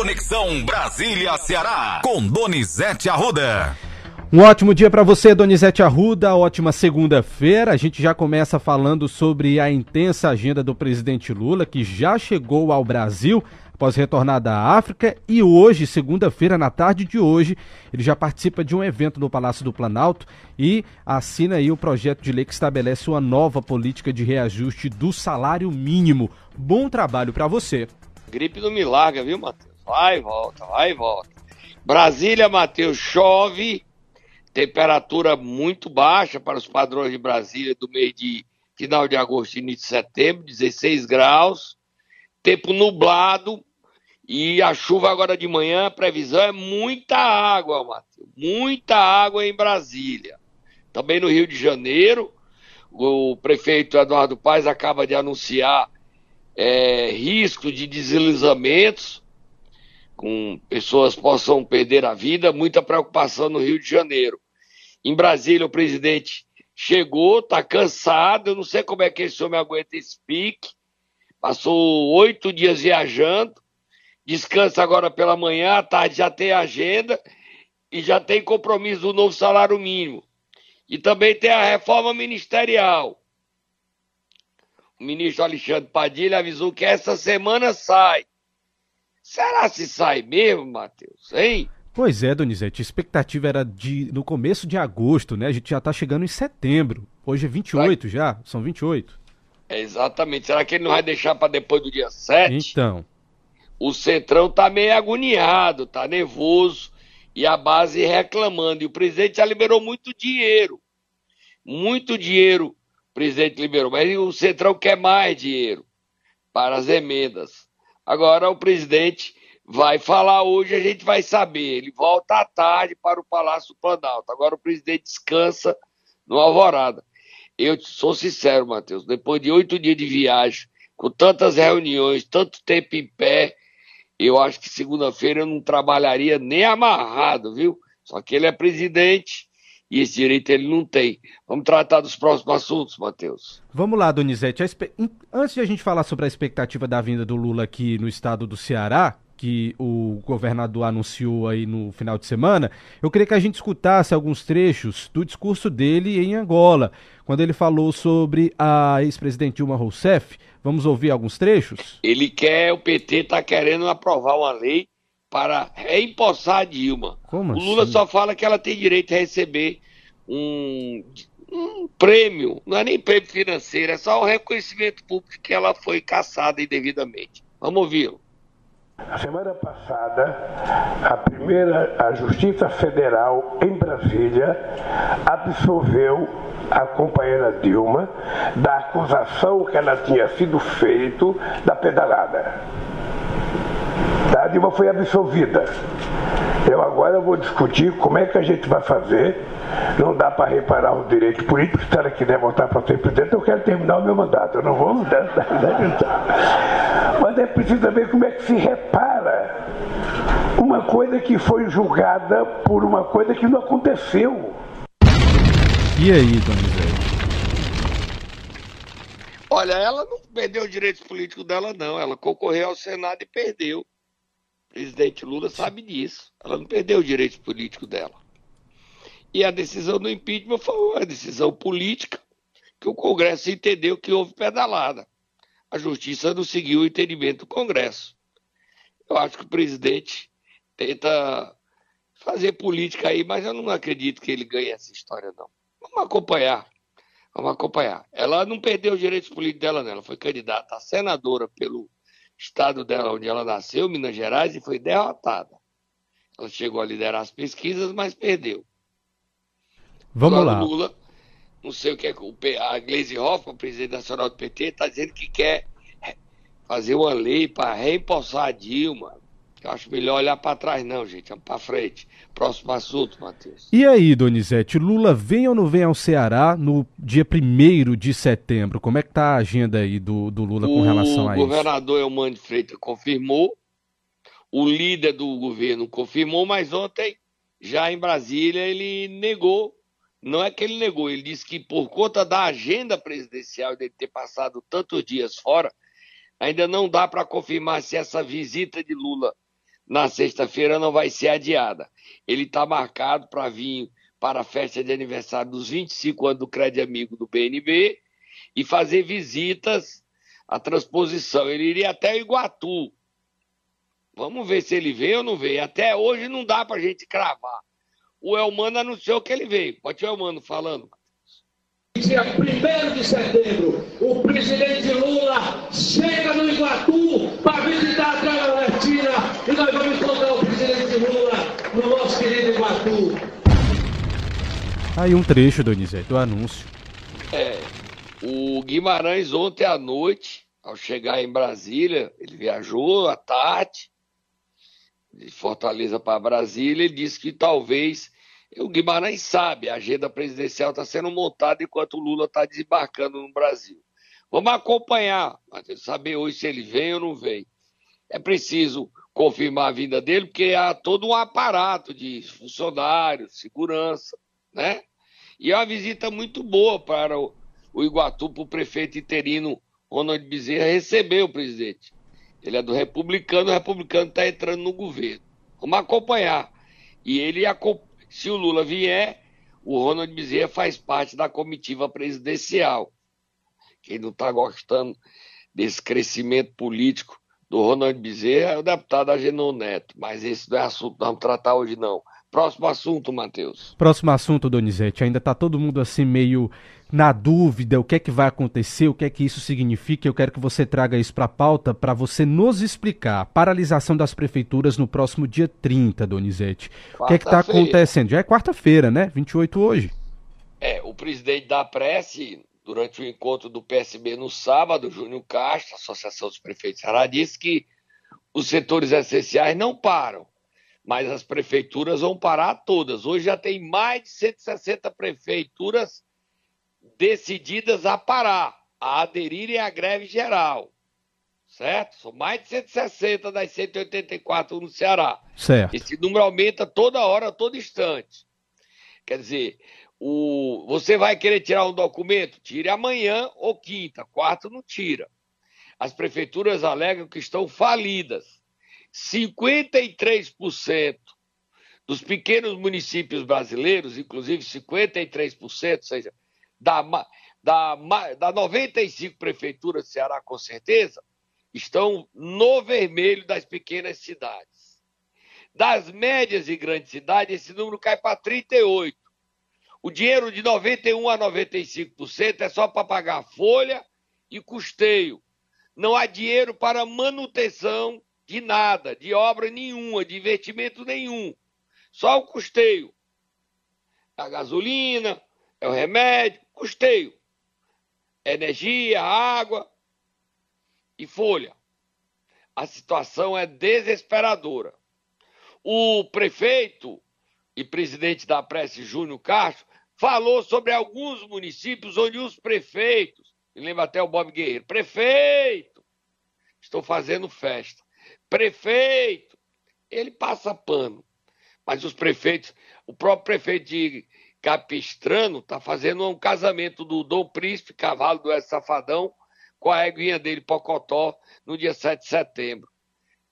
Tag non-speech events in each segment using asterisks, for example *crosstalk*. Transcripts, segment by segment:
Conexão Brasília-Ceará, com Donizete Arruda. Um ótimo dia para você, Donizete Arruda. Ótima segunda-feira. A gente já começa falando sobre a intensa agenda do presidente Lula, que já chegou ao Brasil após retornar da África e hoje, segunda-feira, na tarde de hoje, ele já participa de um evento no Palácio do Planalto e assina aí o projeto de lei que estabelece uma nova política de reajuste do salário mínimo. Bom trabalho para você. Gripe não me larga, viu, Matheus? Vai e volta, vai e volta. Brasília, Matheus, chove, temperatura muito baixa para os padrões de Brasília do mês de final de agosto e início de setembro, 16 graus, tempo nublado, e a chuva agora de manhã, a previsão é muita água, Matheus. Muita água em Brasília. Também no Rio de Janeiro, o prefeito Eduardo Paes acaba de anunciar é, risco de deslizamentos, com pessoas possam perder a vida, muita preocupação no Rio de Janeiro. Em Brasília, o presidente chegou, está cansado, eu não sei como é que esse homem aguenta esse pique, passou oito dias viajando, descansa agora pela manhã, à tarde já tem agenda e já tem compromisso do novo salário mínimo. E também tem a reforma ministerial. O ministro Alexandre Padilha avisou que essa semana sai. Será se sai mesmo, Matheus? Hein? Pois é, Donizete, a expectativa era de no começo de agosto, né? A gente já está chegando em setembro. Hoje é 28 vai. já, são 28. É exatamente. Será que ele não vai deixar para depois do dia 7? Então o Centrão tá meio agoniado, tá nervoso e a base reclamando. E o presidente já liberou muito dinheiro. Muito dinheiro o presidente liberou, mas o Centrão quer mais dinheiro para as emendas. Agora o presidente vai falar hoje, a gente vai saber. Ele volta à tarde para o Palácio Planalto. Agora o presidente descansa no Alvorada. Eu sou sincero, Matheus, depois de oito dias de viagem, com tantas reuniões, tanto tempo em pé, eu acho que segunda-feira eu não trabalharia nem amarrado, viu? Só que ele é presidente e esse direito ele não tem. Vamos tratar dos próximos assuntos, Matheus. Vamos lá, Donizete. Antes de a gente falar sobre a expectativa da vinda do Lula aqui no estado do Ceará, que o governador anunciou aí no final de semana, eu queria que a gente escutasse alguns trechos do discurso dele em Angola, quando ele falou sobre a ex-presidente Dilma Rousseff. Vamos ouvir alguns trechos? Ele quer, o PT está querendo aprovar uma lei para reempossar a Dilma. Como o Lula assim? só fala que ela tem direito a receber um, um prêmio, não é nem prêmio financeiro, é só o reconhecimento público que ela foi caçada indevidamente. Vamos ouvi-lo. A semana passada, a primeira, a Justiça Federal em Brasília absolveu a companheira Dilma da acusação que ela tinha sido feito da pedalada. A Dilma foi absolvida. Eu agora vou discutir como é que a gente vai fazer. Não dá para reparar o direito político. Se ela quiser voltar para ser presidente, eu quero terminar o meu mandato. Eu não vou *laughs* adiantar. Mas é preciso ver como é que se repara uma coisa que foi julgada por uma coisa que não aconteceu. E aí, Donizete? Olha, ela não perdeu os direitos políticos dela, não. Ela concorreu ao Senado e perdeu. O presidente Lula sabe disso. Ela não perdeu os direitos políticos dela. E a decisão do impeachment foi uma decisão política que o Congresso entendeu que houve pedalada. A justiça não seguiu o entendimento do Congresso. Eu acho que o presidente tenta fazer política aí, mas eu não acredito que ele ganhe essa história, não. Vamos acompanhar. Vamos acompanhar. Ela não perdeu os direitos políticos dela, não. Ela foi candidata a senadora pelo estado dela, onde ela nasceu, Minas Gerais, e foi derrotada. Ela chegou a liderar as pesquisas, mas perdeu. Vamos Agora, lá. Lula, não sei o que é o a Gleisi Hoffmann, presidente nacional do PT, está dizendo que quer fazer uma lei para reempossar a Dilma. Eu acho melhor olhar para trás, não, gente. Vamos para frente. Próximo assunto, Matheus. E aí, Donizete, Lula vem ou não vem ao Ceará no dia 1 de setembro? Como é que tá a agenda aí do, do Lula com relação a o isso? governador Elmano de Freitas confirmou, o líder do governo confirmou, mas ontem, já em Brasília, ele negou. Não é que ele negou, ele disse que por conta da agenda presidencial dele ter passado tantos dias fora, ainda não dá para confirmar se essa visita de Lula na sexta-feira não vai ser adiada. Ele está marcado para vir para a festa de aniversário dos 25 anos do Crédito Amigo do BNB e fazer visitas à transposição. Ele iria até Iguatu. Vamos ver se ele veio ou não veio. Até hoje não dá para a gente cravar. O Elmano anunciou que ele veio. Pode o Elmano falando. Dia 1 de setembro, o presidente Lula chega no Iguatu para visitar a Terra Latina e nós vamos encontrar o presidente Lula no nosso querido Iguatu. Aí um trecho, Donizete, do anúncio. É, o Guimarães ontem à noite, ao chegar em Brasília, ele viajou à tarde, de Fortaleza para Brasília, ele disse que talvez o Guimarães sabe, a agenda presidencial está sendo montada enquanto o Lula está desembarcando no Brasil. Vamos acompanhar, saber hoje se ele vem ou não vem. É preciso confirmar a vinda dele, porque há todo um aparato de funcionários, segurança, né? E é uma visita muito boa para o, o Iguatu, para o prefeito interino Ronald Bezerra receber o presidente. Ele é do republicano, o republicano está entrando no governo. Vamos acompanhar. E ele, se o Lula vier, o Ronald Bezerra faz parte da comitiva presidencial. Quem não está gostando desse crescimento político do Ronald Bezerra é o deputado Agenor Neto. Mas esse não é assunto que vamos tratar hoje, não. Próximo assunto, Matheus. Próximo assunto, Donizete. Ainda está todo mundo assim meio na dúvida, o que é que vai acontecer, o que é que isso significa. Eu quero que você traga isso para a pauta para você nos explicar. Paralisação das prefeituras no próximo dia 30, Donizete. O que é que está acontecendo? Já é quarta-feira, né? 28 hoje. É, o presidente da Prece, durante o encontro do PSB no sábado, Júnior Castro, Associação dos Prefeitos Ceará, disse que os setores essenciais não param mas as prefeituras vão parar todas. Hoje já tem mais de 160 prefeituras decididas a parar, a aderirem à greve geral. Certo? São mais de 160 das 184 no Ceará. Certo. Esse número aumenta toda hora, todo instante. Quer dizer, o... você vai querer tirar um documento? Tire amanhã ou quinta. Quarto não tira. As prefeituras alegam que estão falidas 53% dos pequenos municípios brasileiros, inclusive 53%, ou seja, da, da, da 95 prefeituras do Ceará, com certeza, estão no vermelho das pequenas cidades. Das médias e grandes cidades, esse número cai para 38%. O dinheiro de 91% a 95% é só para pagar folha e custeio. Não há dinheiro para manutenção de nada, de obra nenhuma, de investimento nenhum. Só o custeio. A gasolina, é o remédio, custeio. Energia, água e folha. A situação é desesperadora. O prefeito e presidente da Prece, Júnior Castro, falou sobre alguns municípios onde os prefeitos, me lembra até o Bob Guerreiro, prefeito, estão fazendo festa prefeito, ele passa pano. Mas os prefeitos, o próprio prefeito de Capistrano está fazendo um casamento do Dom Príncipe, cavalo do Safadão, com a eguinha dele, Pocotó, no dia 7 de setembro.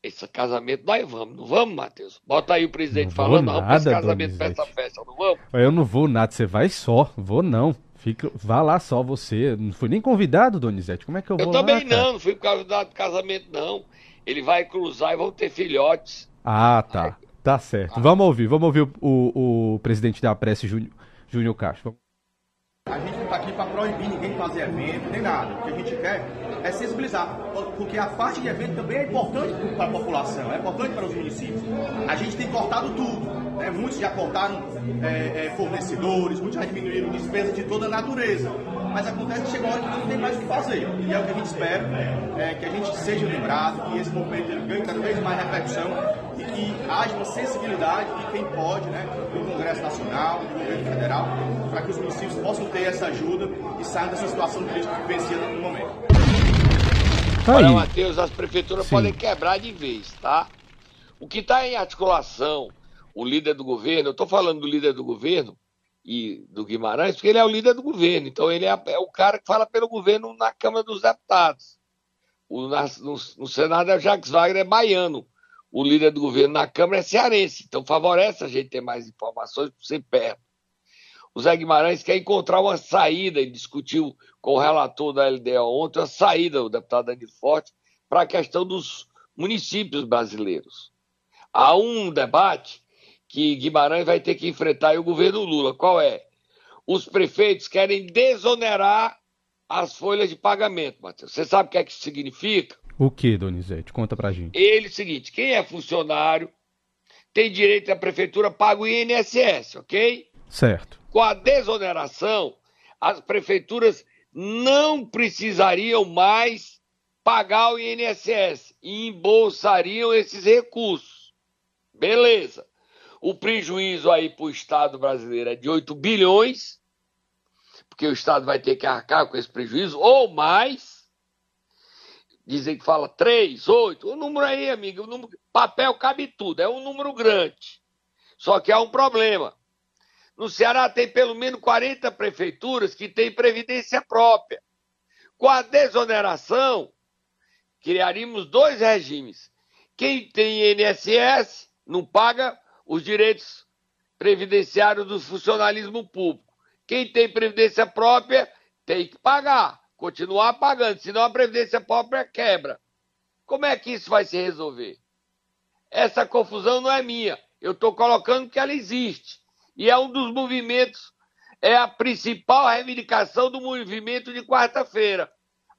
Esse casamento nós vamos, não vamos, Matheus? Bota aí o presidente não falando, nada, vamos esse casamento para essa festa, não vamos? Eu não vou nada, você vai só, vou não. Fica, vá lá só você. Não fui nem convidado, Donizete. Como é que eu vou Eu também lá, não, não fui convidado do casamento, não ele vai cruzar e vão ter filhotes. Ah, tá. Aí... Tá certo. Ah. Vamos ouvir, vamos ouvir o, o, o presidente da Prece, Júnior Castro. A gente não está aqui proibir ninguém de fazer evento, nem nada. O que a gente quer é sensibilizar, porque a parte de evento também é importante para a população, é importante para os municípios. A gente tem cortado tudo. Né? Muitos já cortaram é, é, fornecedores, muitos já diminuíram despesas de toda a natureza mas acontece que chega uma hora que não tem mais o que fazer. E é o que a gente espera, é, que a gente seja lembrado, que esse movimento ganhe cada vez mais repercussão e que haja uma sensibilidade de quem pode, né, do Congresso Nacional, do governo federal, para que os municípios possam ter essa ajuda e saiam dessa situação política que vivencia no momento. Tá Olha, Matheus, as prefeituras Sim. podem quebrar de vez, tá? O que está em articulação, o líder do governo, eu estou falando do líder do governo, e do Guimarães, porque ele é o líder do governo. Então, ele é, é o cara que fala pelo governo na Câmara dos Deputados. O, na, no, no, Senado é o Jacques Wagner, é baiano. o líder do governo na Câmara é cearense, então favorece a gente ter mais informações por ser perto. O Zé Guimarães quer encontrar uma saída, ele discutiu com o relator da LDA ontem, a saída, o deputado Danilo Forte, para a questão dos municípios brasileiros. Há um debate que Guimarães vai ter que enfrentar e o governo Lula. Qual é? Os prefeitos querem desonerar as folhas de pagamento, Matheus. Você sabe o que é que isso significa? O que, Donizete? Conta pra gente. Ele, é o seguinte, quem é funcionário tem direito à prefeitura paga o INSS, ok? Certo. Com a desoneração, as prefeituras não precisariam mais pagar o INSS e embolsariam esses recursos. Beleza. O prejuízo aí para o Estado brasileiro é de 8 bilhões, porque o Estado vai ter que arcar com esse prejuízo, ou mais. Dizem que fala 3, 8. O número aí, amigo, número, papel cabe tudo, é um número grande. Só que há um problema. No Ceará tem pelo menos 40 prefeituras que têm previdência própria. Com a desoneração, criaríamos dois regimes. Quem tem INSS não paga os direitos previdenciários do funcionalismo público. Quem tem previdência própria tem que pagar, continuar pagando, senão a previdência própria quebra. Como é que isso vai se resolver? Essa confusão não é minha. Eu estou colocando que ela existe. E é um dos movimentos, é a principal reivindicação do movimento de quarta-feira.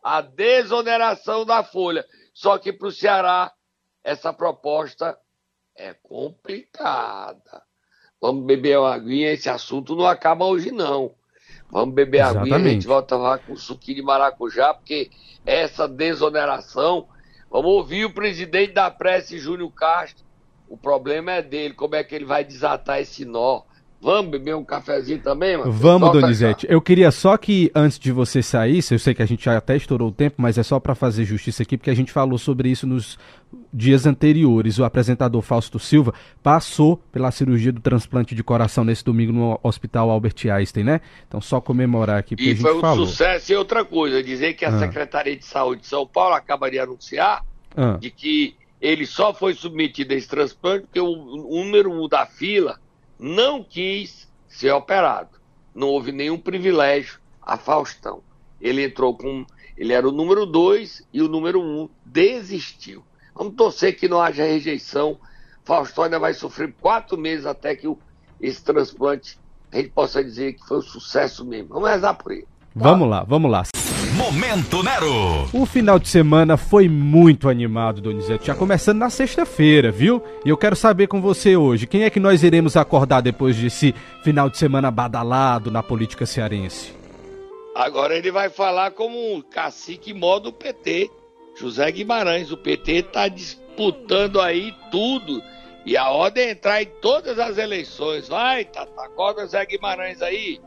A desoneração da folha. Só que para o Ceará, essa proposta é complicada. Vamos beber uma aguinha, esse assunto não acaba hoje, não. Vamos beber Exatamente. aguinha, a gente volta lá com suquinho de maracujá, porque essa desoneração. Vamos ouvir o presidente da Prece, Júnior Castro. O problema é dele, como é que ele vai desatar esse nó. Vamos beber um cafezinho também, mano? Vamos, Donizete. Eu queria só que, antes de você sair, eu sei que a gente já até estourou o tempo, mas é só para fazer justiça aqui, porque a gente falou sobre isso nos dias anteriores. O apresentador Fausto Silva passou pela cirurgia do transplante de coração nesse domingo no Hospital Albert Einstein, né? Então, só comemorar aqui, porque e a gente foi um falou. sucesso e outra coisa, dizer que a ah. Secretaria de Saúde de São Paulo acaba de anunciar ah. de que ele só foi submetido a esse transplante porque o, número da fila não quis ser operado. Não houve nenhum privilégio a Faustão. Ele entrou com. Ele era o número 2 e o número 1 um desistiu. Vamos torcer que não haja rejeição. Faustão ainda vai sofrer quatro meses até que o, esse transplante a gente possa dizer que foi um sucesso mesmo. Vamos rezar por ele. Vamos lá, vamos lá. Momento Nero. O final de semana foi muito animado, Donizete. Já começando na sexta-feira, viu? E eu quero saber com você hoje, quem é que nós iremos acordar depois desse final de semana badalado na política cearense? Agora ele vai falar como um cacique modo PT, José Guimarães. O PT está disputando aí tudo. E a ordem é entrar em todas as eleições. Vai, Tata, acorda Zé Guimarães aí.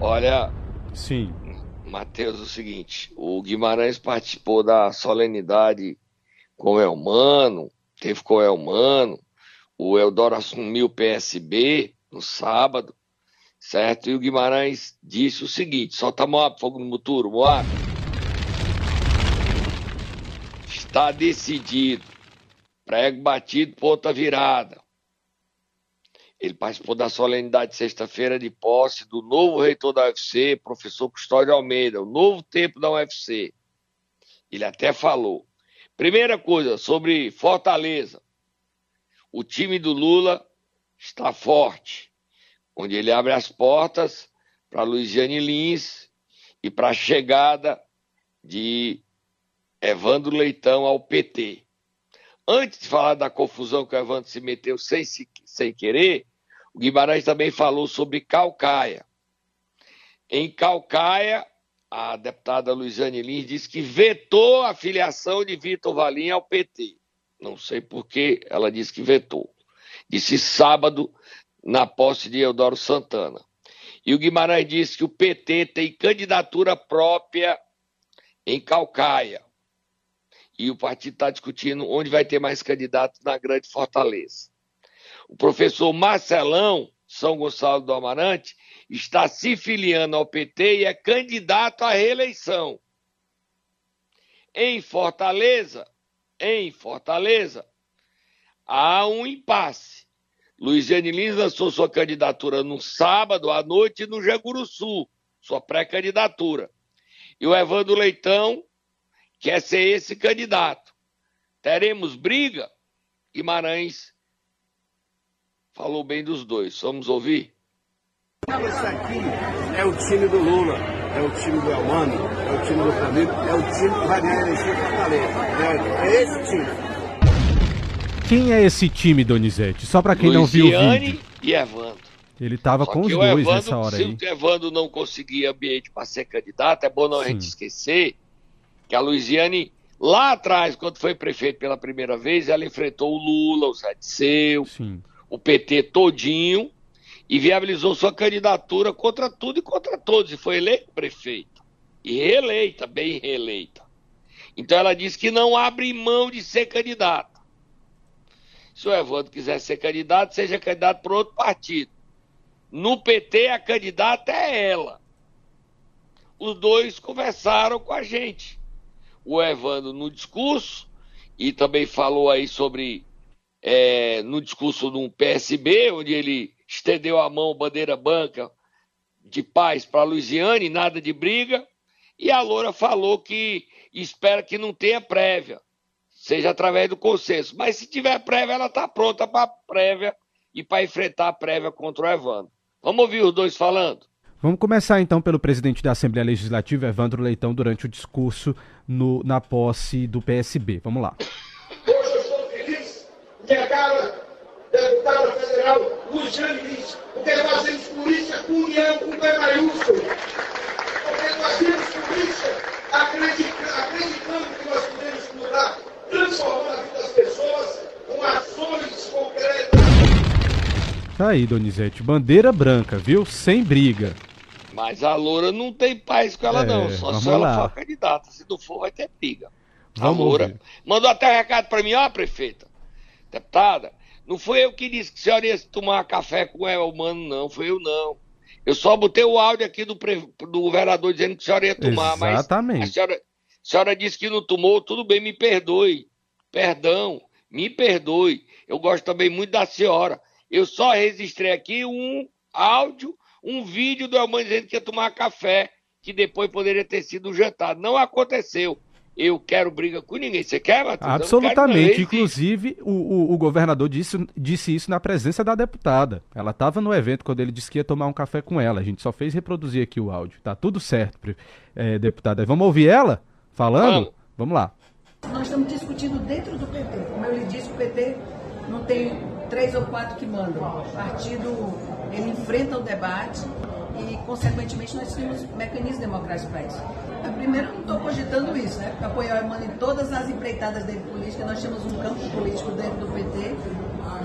Olha. Sim. Matheus, o seguinte: o Guimarães participou da solenidade com o Elmano, teve com o Elmano, o Eudoro assumiu o PSB no sábado, certo? E o Guimarães disse o seguinte: solta Moab, fogo no muturo, Moab. Está decidido. Prego batido, ponta virada. Ele participou da solenidade sexta-feira de posse do novo reitor da UFC, professor Custódio Almeida, o novo tempo da UFC. Ele até falou. Primeira coisa, sobre Fortaleza. O time do Lula está forte, onde ele abre as portas para Luiziane Lins e para a chegada de Evandro Leitão ao PT. Antes de falar da confusão que o Evandro se meteu sem, sem querer, o Guimarães também falou sobre Calcaia. Em Calcaia, a deputada Luiziane Lins disse que vetou a filiação de Vitor Valim ao PT. Não sei por que ela disse que vetou. Disse sábado, na posse de Eudoro Santana. E o Guimarães disse que o PT tem candidatura própria em Calcaia. E o partido está discutindo onde vai ter mais candidatos na Grande Fortaleza. O professor Marcelão São Gonçalo do Amarante está se filiando ao PT e é candidato à reeleição. Em Fortaleza, em Fortaleza, há um impasse. Luiziane Lins lançou sua candidatura no sábado à noite no Jaguruçu, sua pré-candidatura. E o Evandro Leitão quer ser esse candidato. Teremos briga? Guimarães falou bem dos dois. Vamos ouvir? Esse aqui é o time do Lula, é o time do Elmano, é o time do Flamengo, é o time que vai ganhar a eleição em Fortaleza. É, é esse time. Quem é esse time, Donizete? Só para quem não viu o vídeo. e Evandro. Ele tava Só com os dois Evandro, nessa hora se aí. o Evandro não conseguir ambiente para ser candidato, é bom não a gente Sim. esquecer que a Luiziane, lá atrás, quando foi prefeito pela primeira vez, ela enfrentou o Lula, o Sim. o PT todinho e viabilizou sua candidatura contra tudo e contra todos e foi eleita prefeita e reeleita, bem reeleita. Então ela disse que não abre mão de ser candidata. Se o Evandro quiser ser candidato, seja candidato por outro partido. No PT a candidata é ela. Os dois conversaram com a gente. O Evandro no discurso e também falou aí sobre é, no discurso do PSB, onde ele estendeu a mão, bandeira branca de paz para a Luiziane, nada de briga. E a Loura falou que espera que não tenha prévia, seja através do consenso. Mas se tiver prévia, ela está pronta para a prévia e para enfrentar a prévia contra o Evandro. Vamos ouvir os dois falando? Vamos começar então pelo presidente da Assembleia Legislativa, Evandro Leitão, durante o discurso no- na posse do PSB. Vamos lá. Hoje eu estou feliz que a cara deputada federal Luciane Lins, porque nós fazemos polícia com união, com P maiúsculo. Porque nós fazemos polícia acreditando, acreditando que nós podemos mudar, transformar a vida das pessoas com ações concretas. Tá aí, Donizete. Bandeira branca, viu? Sem briga. Mas a Loura não tem paz com ela, É, não. Só se ela lá. for candidata. Se não for, vai ter briga. Vamos a Loura ouvir. mandou até um recado para mim, ó, prefeita. Deputada, não foi eu que disse que a senhora ia tomar café com o Elmano, não. Foi eu, não. Eu só botei o áudio aqui do, pre- do vereador dizendo que a senhora ia tomar, mas a Exatamente. senhora, a senhora disse que não tomou, tudo bem, me perdoe. Perdão, me perdoe. Eu gosto também muito da senhora. Eu só registrei aqui um áudio, um vídeo do Elmano dizendo que ia tomar café, que depois poderia ter sido um jantar. Não aconteceu. Eu quero briga com ninguém. Você quer, Matheus? Absolutamente. Inclusive, o, o- o governador disse, disse isso na presença da deputada. Ela estava no evento quando ele disse que ia tomar um café com ela. A gente só fez reproduzir aqui o áudio. Tá tudo certo, é, deputada. Vamos ouvir ela falando? Vamos. Vamos lá. Nós estamos discutindo dentro do PT. Como eu lhe disse, o PT não tem três ou quatro que mandam. O partido, ele enfrenta o debate e, consequentemente, nós temos mecanismos democráticos para isso. Eu, primeiro, não estou cogitando isso, né? Porque apoiar Emmanuel em todas as empreitadas dele política, nós temos um campo político dentro do PT.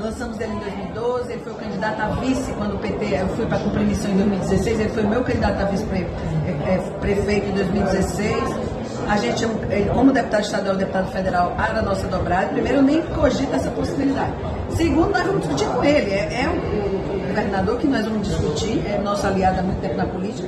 Lançamos ele em 2012, ele foi o candidato a vice quando o PT, eu fui para cumprir missão em 2016, ele foi meu candidato a vice-prefeito em 2016. A gente, como deputado estadual e deputado federal, era a nossa dobrada. Primeiro, nem cogito essa possibilidade. Segundo, nós vamos discutir com ele. É, é o, governador que nós vamos discutir, é nosso aliado há muito tempo na política.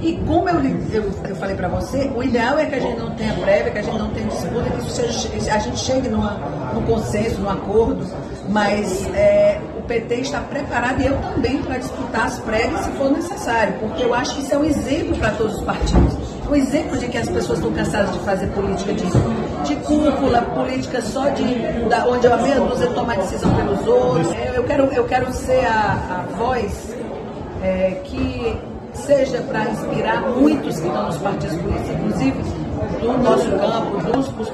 E como eu, eu, eu falei para você, o ideal é que a gente não tenha prévia, que a gente não tenha disputa, que seja, a gente chegue numa, num consenso, num acordo, mas é, o PT está preparado e eu também para disputar as prévias se for necessário, porque eu acho que isso é um exemplo para todos os partidos. Um exemplo de que as pessoas estão cansadas de fazer política de, de cúpula, política só de da, onde a meia dúzia toma decisão pelos outros. Eu quero, eu quero ser a, a voz é, que seja para inspirar muitos que estão nos partidos políticos, inclusive do nosso campo, dos, dos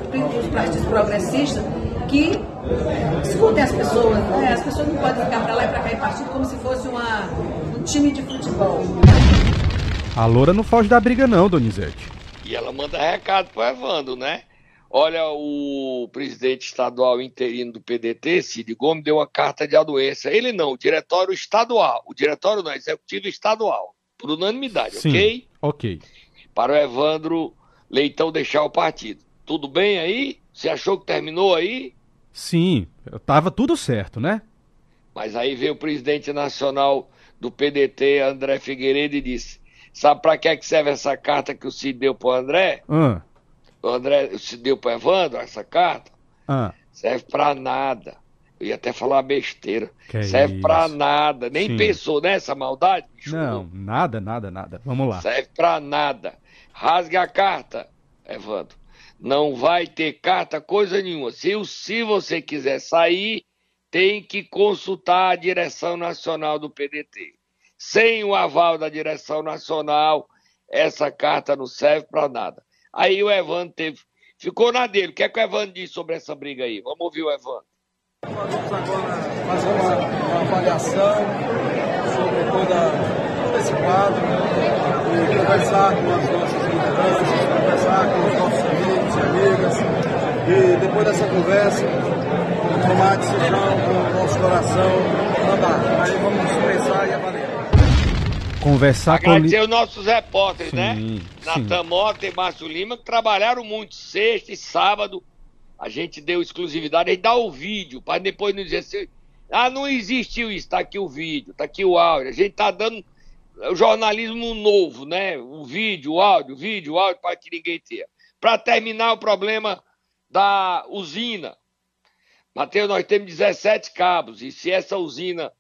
partidos progressistas, que escutem as pessoas. Né? As pessoas não podem ficar para lá e para cá em partido como se fosse uma, um time de futebol. A Loura não foge da briga, não, Donizete. E ela manda recado pro Evandro, né? Olha, o presidente estadual interino do PDT, Cid Gomes, deu uma carta de anuência. Ele não, o diretório estadual. O diretório não, executivo estadual. Por unanimidade, Sim. ok? Ok. Para o Evandro Leitão deixar o partido. Tudo bem aí? Você achou que terminou aí? Sim, tava tudo certo, né? Mas aí veio o presidente nacional do PDT, André Figueiredo, e disse: Sabe para que, é que serve essa carta que o Cid deu pro André? Ah, O André o Cid deu pro Evandro, essa carta? ah, Serve pra nada. Eu ia até falar besteira. Que serve isso. pra nada. Nem Sim. pensou nessa maldade? bicho? não, nada, nada, nada. Vamos lá. Serve pra nada. Rasgue a carta, Evandro. Não vai ter carta coisa nenhuma. Se, se você quiser sair, tem que consultar a direção nacional do PDT. Sem o aval da direção nacional, essa carta não serve pra nada. Aí o Evandro teve, ficou na dele. O que é que o Evandro disse sobre essa briga aí? Vamos ouvir o Evandro. Vamos agora fazer uma, uma avaliação sobre todo esse quadro e conversar com as nossas lideranças, conversar com os nossos amigos e amigas e depois dessa conversa tomar a decisão com o nosso coração andar. Aí vamos pensar e avaliar. Conversar com. Agradecer os nossos repórteres, né? Sim, sim. Natan Mota e Márcio Lima, que trabalharam muito sexta e sábado. A gente deu exclusividade, a gente dá o vídeo, para depois não dizer assim, ah, não existiu isso, tá aqui o vídeo, tá aqui o áudio. A gente tá dando o jornalismo novo, né? O vídeo, o áudio, o vídeo, o áudio, para que ninguém tenha. Para terminar o problema da usina. Matheus, nós temos 17 cabos, e se essa usina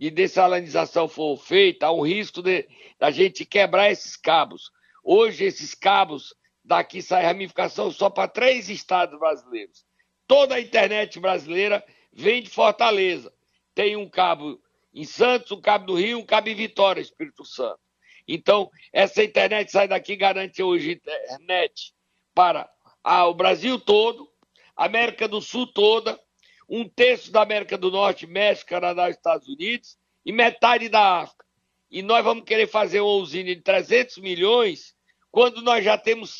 de dessalinização for feita, há um risco de da gente quebrar esses cabos. Hoje, esses cabos, daqui sai ramificação só para três estados brasileiros. Toda a internet brasileira vem de Fortaleza. Tem um cabo em Santos, um cabo do Rio, um cabo em Vitória, Espírito Santo. Então, essa internet sai daqui garante hoje internet para ah, o Brasil todo, América do Sul toda, um terço da América do Norte, México, Canadá Estados Unidos, e metade da África. E nós vamos querer fazer uma usina de 300 milhões, quando nós já temos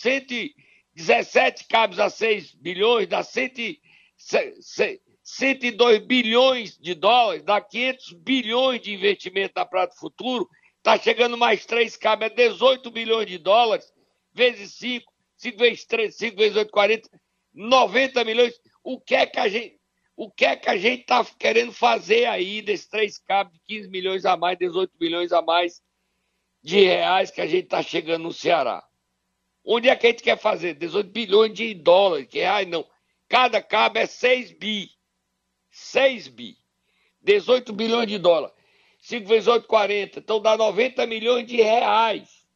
117 cabos a 6 bilhões, dá 100, se- se- 102 bilhões de dólares, dá 500 bilhões de investimento na Prato Futuro, está chegando mais três cabos, é 18 bilhões de dólares, vezes 5, 5 vezes 3, 5 vezes 8, 40, 90 milhões. O que é que a gente o que é que a gente está querendo fazer aí desses três cabos de 15 milhões a mais, 18 milhões a mais de reais que a gente está chegando no Ceará? Onde é que a gente quer fazer? 18 bilhões de dólares, que reais não. Cada cabo é 6 bi. 6 bi. 18 bilhões de dólares. 5 vezes 8, 40. Então dá 90 milhões de reais.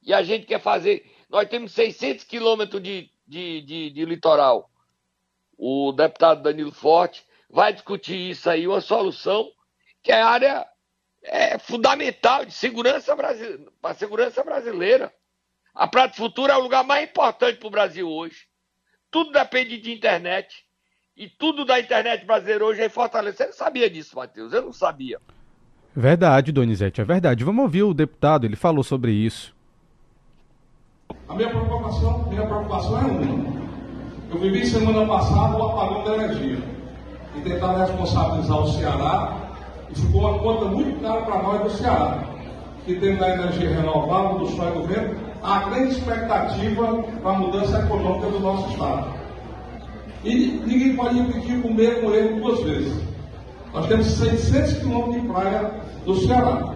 E a gente quer fazer. Nós temos 600 quilômetros de, de, de, de litoral o deputado Danilo Forte vai discutir isso aí, uma solução que é área é, fundamental de segurança brasileira, para a segurança brasileira. A Prato Futuro é o lugar mais importante para o Brasil hoje. Tudo depende de internet. E tudo da internet brasileira hoje é em Fortaleza. Você não sabia disso, Matheus? Eu não sabia. Verdade, Donizete, é verdade. Vamos ouvir o deputado, ele falou sobre isso. A minha preocupação, minha preocupação é uma. Eu vivi semana passada o apagão da energia e tentaram responsabilizar o Ceará e ficou uma conta muito cara para nós do Ceará, que temos da energia renovável, do sol e do vento, a grande expectativa para a mudança econômica do nosso Estado. E ninguém pode repetir o mesmo erro duas vezes. Nós temos 600 quilômetros de praia do Ceará.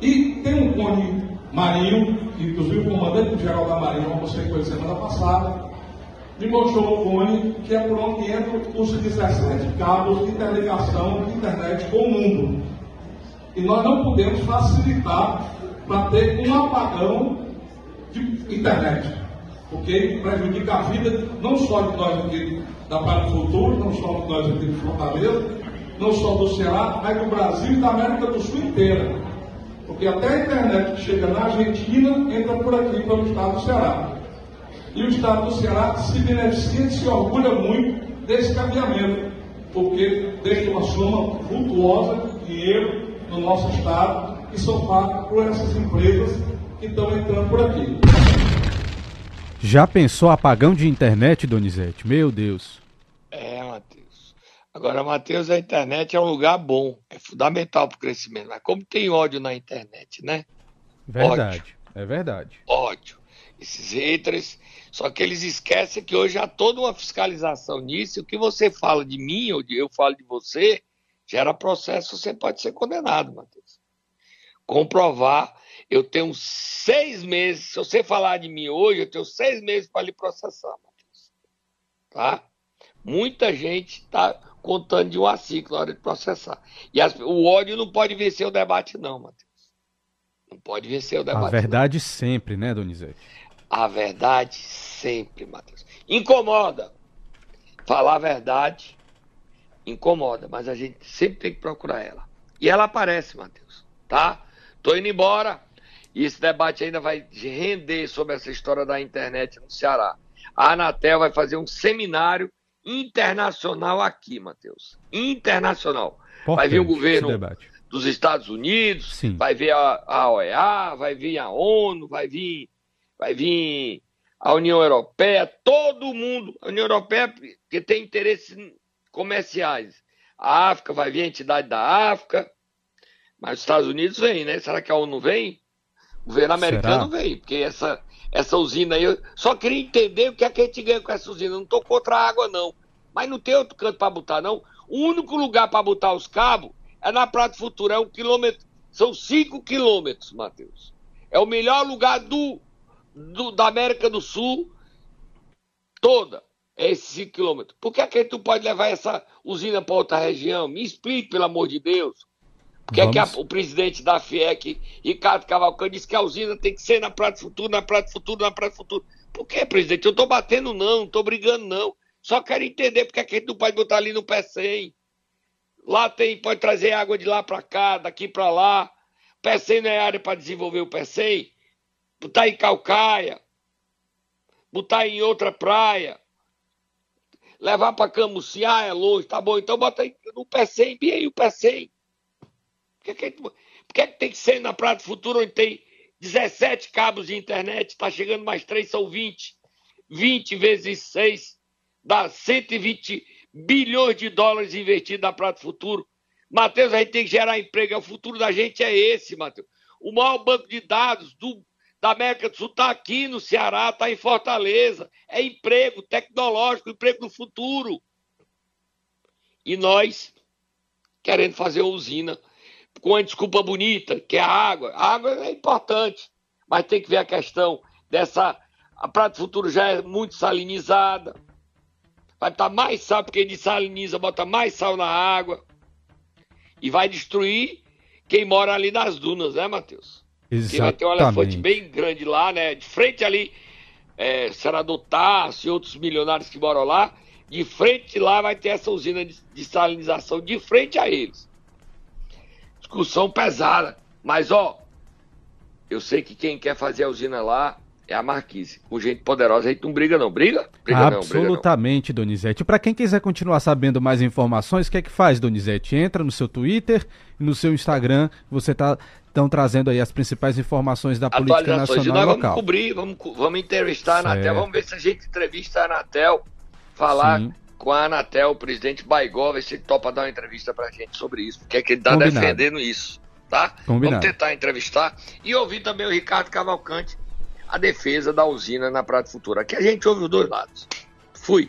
E tem um cone marinho, que inclusive o comandante-geral da Marinha, você conheceu semana passada, mostrou o que é por onde entram os 17 cabos de interligação de internet com o mundo. E nós não podemos facilitar para ter um apagão de internet, porque prejudica a vida não só de nós aqui da Praia do Futuro, não só de nós aqui de Fortaleza, não só do Ceará, mas do Brasil e da América do Sul inteira. Porque até a internet que chega na Argentina entra por aqui, pelo estado do Ceará. E o estado do Ceará se beneficia e se orgulha muito desse caminhamento, porque deixa uma soma vultuosa de dinheiro no nosso estado que são pagos por essas empresas que estão entrando por aqui. Já pensou apagão de internet, Donizete? Meu Deus. É, Matheus. Agora, Matheus, a internet é um lugar bom, é fundamental para o crescimento. Mas como tem ódio na internet, né? Verdade, é verdade. Ódio. Esses haters. Só que eles esquecem que hoje há toda uma fiscalização nisso. O que você fala de mim, ou de eu falo de você, Gera processo, você pode ser condenado, Matheus. Comprovar, eu tenho seis meses, se você falar de mim hoje, eu tenho seis meses para lhe processar, Matheus. Tá? Muita gente está contando de um a cinco na hora de processar. E as, o ódio não pode vencer o debate, não, Matheus. Não pode vencer o debate. A verdade não. sempre, né, Donizete? A verdade sempre, Matheus. Incomoda. Falar a verdade incomoda, mas a gente sempre tem que procurar ela. E ela aparece, Matheus, tá? Tô indo embora. E esse debate ainda vai render sobre essa história da internet no Ceará. A Anatel vai fazer um seminário internacional aqui, Matheus. Internacional. Vai vir o governo dos Estados Unidos, Sim. vai vir a, a OEA, vai vir a ONU, vai vir, vai vir a União Europeia, todo mundo, a União Europeia que tem interesses comerciais. A África vai vir a entidade da África, mas os Estados Unidos vem, né? Será que a ONU vem? O governo americano Será? vem, porque essa, essa usina aí, eu só queria entender o que é que a gente ganha com essa usina. Eu não estou contra a água, não. Mas não tem outro canto para botar, não. O único lugar para botar os cabos é na Praia do Futuro, é um quilômetro, são cinco quilômetros, Matheus. É o melhor lugar do, do, da América do Sul toda, é esses cinco quilômetros. Por que, é que tu pode levar essa usina para outra região? Me explique, pelo amor de Deus. Por que, é que a, o presidente da FIEC, Ricardo Cavalcante, disse que a usina tem que ser na Praia do Futuro, na Praia do Futuro, na Praia do Futuro? Por que, presidente? Eu estou batendo não, não estou brigando não. Só quero entender porque é que a gente não pode botar ali no pé 100. Lá tem, pode trazer água de lá para cá, daqui para lá. PECEM não é área para desenvolver o PECEM. Botar em Calcaia. Botar em outra praia. Levar para Camuciá é longe, tá bom. Então bota no PECEM, bem aí o PECEM. Por que, por que, tem que ser na Praia do Futuro onde tem 17 cabos de internet, está chegando mais 3, são 20. 20 vezes 6 dá 120 bilhões de dólares investidos na Prato Futuro. Matheus, a gente tem que gerar emprego. É o futuro da gente é esse, Matheus. O maior banco de dados do, da América do Sul está aqui no Ceará, está em Fortaleza. É emprego tecnológico, emprego do futuro. E nós querendo fazer usina com uma desculpa bonita, que é a água. A água é importante, mas tem que ver a questão dessa. A Prato Futuro já é muito salinizada vai estar mais sal, porque desaliniza, bota mais sal na água. E vai destruir quem mora ali nas dunas, né, Matheus? Exatamente. vai ter um elefante bem grande lá, né? De frente ali, é, Senador Tarso e outros milionários que moram lá. De frente lá vai ter essa usina de desalinização, de frente a eles. Discussão pesada. Mas, ó, eu sei que quem quer fazer a usina lá é a Marquise. Com gente poderosa a gente não briga, não. Briga? briga Absolutamente, não, briga não. Donizete. Para quem quiser continuar sabendo mais informações, o que é que faz, Donizete? Entra no seu Twitter e no seu Instagram. Você tá estão trazendo aí as principais informações da política nacional e, nós vamos local. cobrir, vamos, vamos entrevistar certo. a Anatel, vamos ver se a gente entrevista a Anatel, falar Sim. com a Anatel, o presidente Baigó, ver se ele topa dar uma entrevista pra gente sobre isso, porque é que ele tá Combinado. defendendo isso, tá? Combinado. Vamos tentar entrevistar e ouvir também o Ricardo Cavalcante, a defesa da usina na Praia Futura. Aqui a gente ouve os dois lados. Fui.